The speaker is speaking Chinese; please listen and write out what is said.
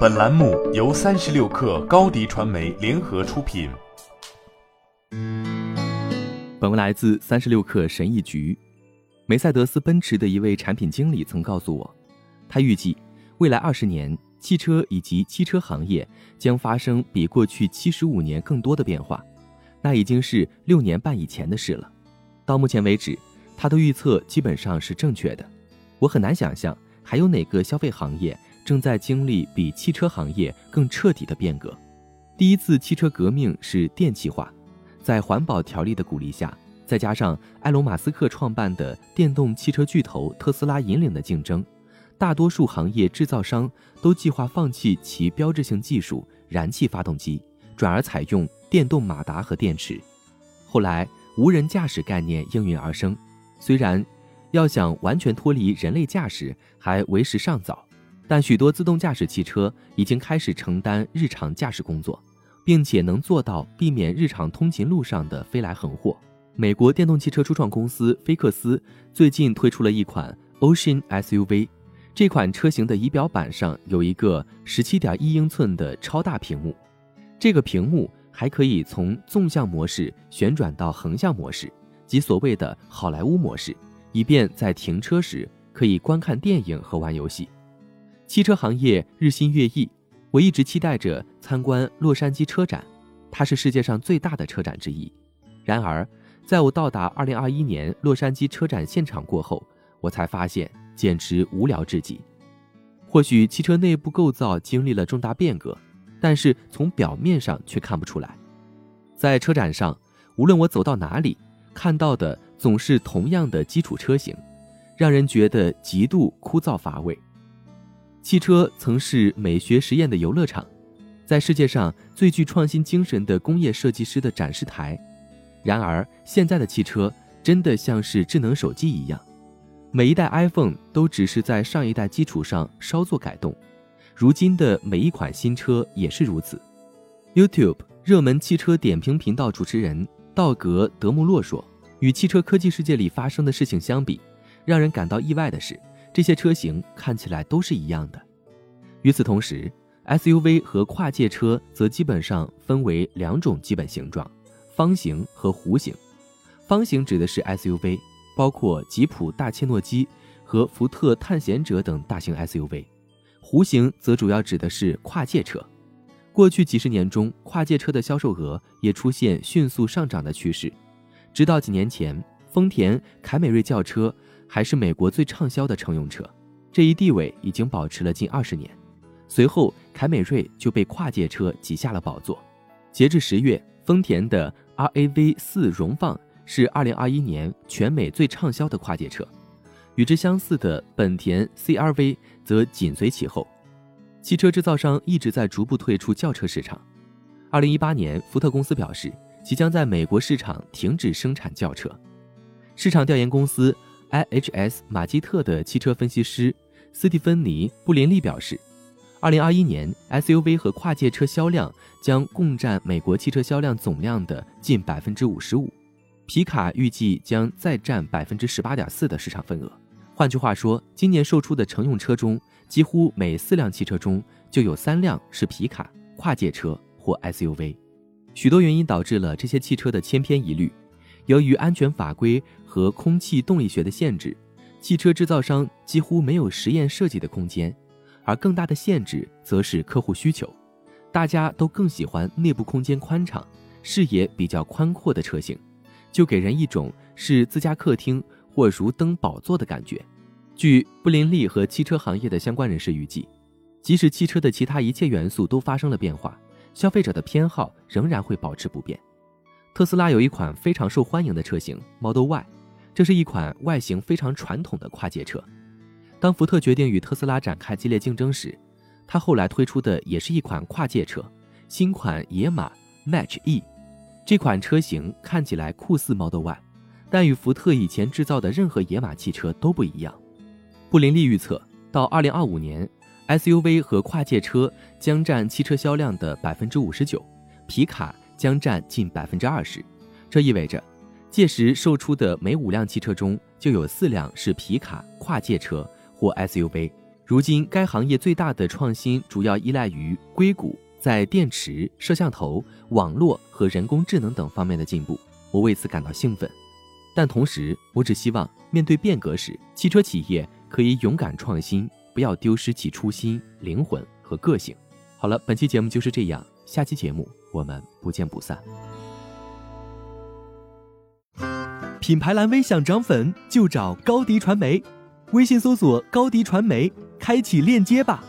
本栏目由三十六氪高低传媒联合出品。本文来自三十六氪神译局。梅赛德斯奔驰的一位产品经理曾告诉我，他预计未来二十年，汽车以及汽车行业将发生比过去七十五年更多的变化。那已经是六年半以前的事了。到目前为止，他的预测基本上是正确的。我很难想象还有哪个消费行业正在经历比汽车行业更彻底的变革。第一次汽车革命是电气化，在环保条例的鼓励下，再加上埃隆·马斯克创办的电动汽车巨头特斯拉引领的竞争，大多数行业制造商都计划放弃其标志性技术——燃气发动机，转而采用电动马达和电池。后来，无人驾驶概念应运而生，虽然。要想完全脱离人类驾驶还为时尚早，但许多自动驾驶汽车已经开始承担日常驾驶工作，并且能做到避免日常通勤路上的飞来横祸。美国电动汽车初创公司菲克斯最近推出了一款 Ocean SUV，这款车型的仪表板上有一个17.1英寸的超大屏幕，这个屏幕还可以从纵向模式旋转到横向模式，即所谓的好莱坞模式。以便在停车时可以观看电影和玩游戏。汽车行业日新月异，我一直期待着参观洛杉矶车展，它是世界上最大的车展之一。然而，在我到达2021年洛杉矶车展现场过后，我才发现简直无聊至极。或许汽车内部构造经历了重大变革，但是从表面上却看不出来。在车展上，无论我走到哪里，看到的。总是同样的基础车型，让人觉得极度枯燥乏味。汽车曾是美学实验的游乐场，在世界上最具创新精神的工业设计师的展示台。然而，现在的汽车真的像是智能手机一样，每一代 iPhone 都只是在上一代基础上稍作改动。如今的每一款新车也是如此。YouTube 热门汽车点评频道主持人道格·德穆洛说。与汽车科技世界里发生的事情相比，让人感到意外的是，这些车型看起来都是一样的。与此同时，SUV 和跨界车则基本上分为两种基本形状：方形和弧形。方形指的是 SUV，包括吉普大切诺基和福特探险者等大型 SUV；弧形则主要指的是跨界车。过去几十年中，跨界车的销售额也出现迅速上涨的趋势。直到几年前，丰田凯美瑞轿车还是美国最畅销的乘用车，这一地位已经保持了近二十年。随后，凯美瑞就被跨界车挤下了宝座。截至十月，丰田的 RAV 四荣放是二零二一年全美最畅销的跨界车，与之相似的本田 CRV 则紧随其后。汽车制造商一直在逐步退出轿车市场。二零一八年，福特公司表示。即将在美国市场停止生产轿车。市场调研公司 IHS 马基特的汽车分析师斯蒂芬妮·布林利表示，2021年 SUV 和跨界车销量将共占美国汽车销量总量的近55%，皮卡预计将再占18.4%的市场份额。换句话说，今年售出的乘用车中，几乎每四辆汽车中就有三辆是皮卡、跨界车或 SUV。许多原因导致了这些汽车的千篇一律。由于安全法规和空气动力学的限制，汽车制造商几乎没有实验设计的空间。而更大的限制则是客户需求，大家都更喜欢内部空间宽敞、视野比较宽阔的车型，就给人一种是自家客厅或如登宝座的感觉。据布林利和汽车行业的相关人士预计，即使汽车的其他一切元素都发生了变化。消费者的偏好仍然会保持不变。特斯拉有一款非常受欢迎的车型 Model Y，这是一款外形非常传统的跨界车。当福特决定与特斯拉展开激烈竞争时，他后来推出的也是一款跨界车，新款野马 Match E。这款车型看起来酷似 Model Y，但与福特以前制造的任何野马汽车都不一样。布林利预测，到2025年。SUV 和跨界车将占汽车销量的百分之五十九，皮卡将占近百分之二十。这意味着，届时售出的每五辆汽车中就有四辆是皮卡、跨界车或 SUV。如今，该行业最大的创新主要依赖于硅谷在电池、摄像头、网络和人工智能等方面的进步，我为此感到兴奋。但同时，我只希望面对变革时，汽车企业可以勇敢创新，不要丢失其初心、灵魂和个性。好了，本期节目就是这样，下期节目我们不见不散。品牌蓝 V 想涨粉就找高迪传媒，微信搜索高迪传媒，开启链接吧。